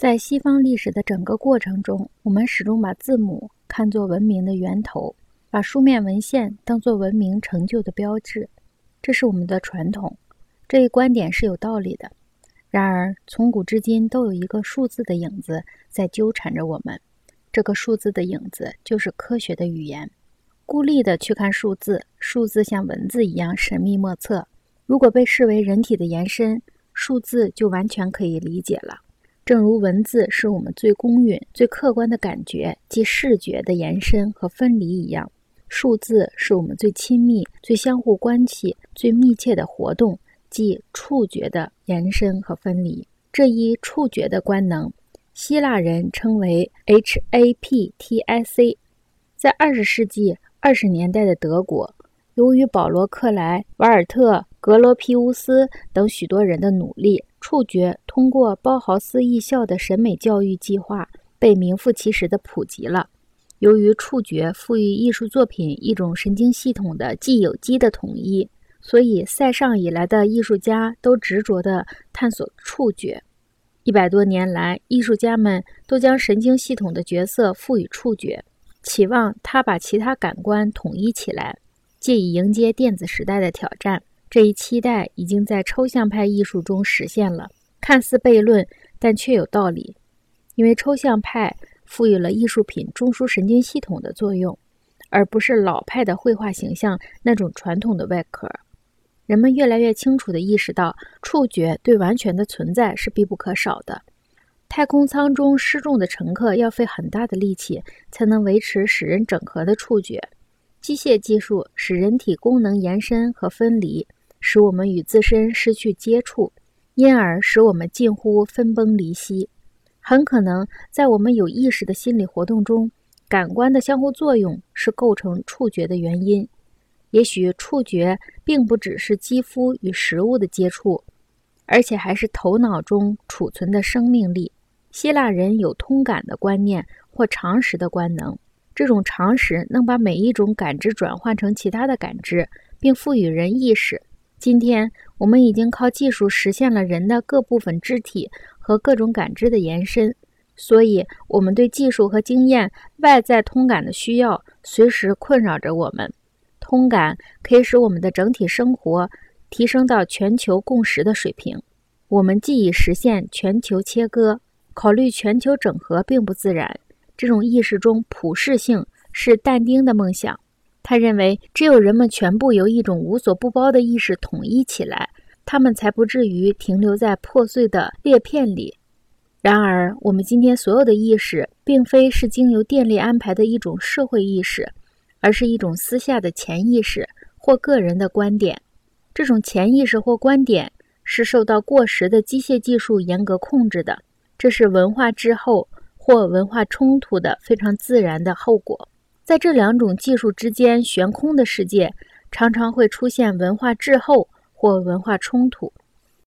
在西方历史的整个过程中，我们始终把字母看作文明的源头，把书面文献当作文明成就的标志，这是我们的传统。这一观点是有道理的。然而，从古至今都有一个数字的影子在纠缠着我们，这个数字的影子就是科学的语言。孤立的去看数字，数字像文字一样神秘莫测。如果被视为人体的延伸，数字就完全可以理解了。正如文字是我们最公允、最客观的感觉，即视觉的延伸和分离一样，数字是我们最亲密、最相互关系、最密切的活动，即触觉的延伸和分离。这一触觉的官能，希腊人称为 haptic。在二十世纪二十年代的德国，由于保罗·克莱、瓦尔特。格罗皮乌斯等许多人的努力，触觉通过包豪斯艺校的审美教育计划被名副其实的普及了。由于触觉赋予艺术作品一种神经系统的既有机的统一，所以塞尚以来的艺术家都执着地探索触觉。一百多年来，艺术家们都将神经系统的角色赋予触觉，期望他把其他感官统一起来，借以迎接电子时代的挑战。这一期待已经在抽象派艺术中实现了，看似悖论，但却有道理。因为抽象派赋予了艺术品中枢神经系统的作用，而不是老派的绘画形象那种传统的外壳。人们越来越清楚地意识到，触觉对完全的存在是必不可少的。太空舱中失重的乘客要费很大的力气才能维持使人整合的触觉。机械技术使人体功能延伸和分离。使我们与自身失去接触，因而使我们近乎分崩离析。很可能在我们有意识的心理活动中，感官的相互作用是构成触觉的原因。也许触觉并不只是肌肤与食物的接触，而且还是头脑中储存的生命力。希腊人有通感的观念或常识的官能，这种常识能把每一种感知转换成其他的感知，并赋予人意识。今天，我们已经靠技术实现了人的各部分肢体和各种感知的延伸，所以我们对技术和经验外在通感的需要随时困扰着我们。通感可以使我们的整体生活提升到全球共识的水平。我们既已实现全球切割，考虑全球整合并不自然。这种意识中普适性是但丁的梦想。他认为，只有人们全部由一种无所不包的意识统一起来，他们才不至于停留在破碎的裂片里。然而，我们今天所有的意识，并非是经由电力安排的一种社会意识，而是一种私下的潜意识或个人的观点。这种潜意识或观点是受到过时的机械技术严格控制的，这是文化滞后或文化冲突的非常自然的后果。在这两种技术之间悬空的世界，常常会出现文化滞后或文化冲突。